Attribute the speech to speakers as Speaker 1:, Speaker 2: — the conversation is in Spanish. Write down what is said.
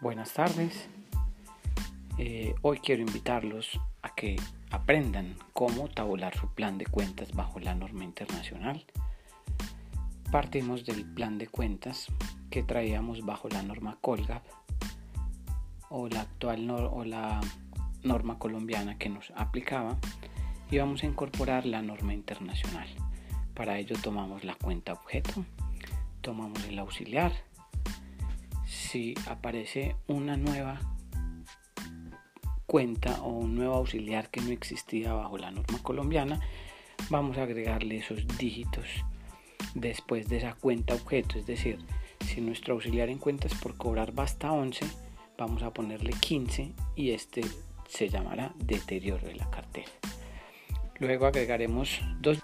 Speaker 1: Buenas tardes. Eh, hoy quiero invitarlos a que aprendan cómo tabular su plan de cuentas bajo la norma internacional. Partimos del plan de cuentas que traíamos bajo la norma Colgap o la actual o la norma colombiana que nos aplicaba y vamos a incorporar la norma internacional. Para ello tomamos la cuenta objeto, tomamos el auxiliar, si aparece una nueva cuenta o un nuevo auxiliar que no existía bajo la norma colombiana, vamos a agregarle esos dígitos después de esa cuenta objeto. Es decir, si nuestro auxiliar en cuentas por cobrar basta 11, vamos a ponerle 15 y este se llamará deterioro de la cartera. Luego agregaremos dos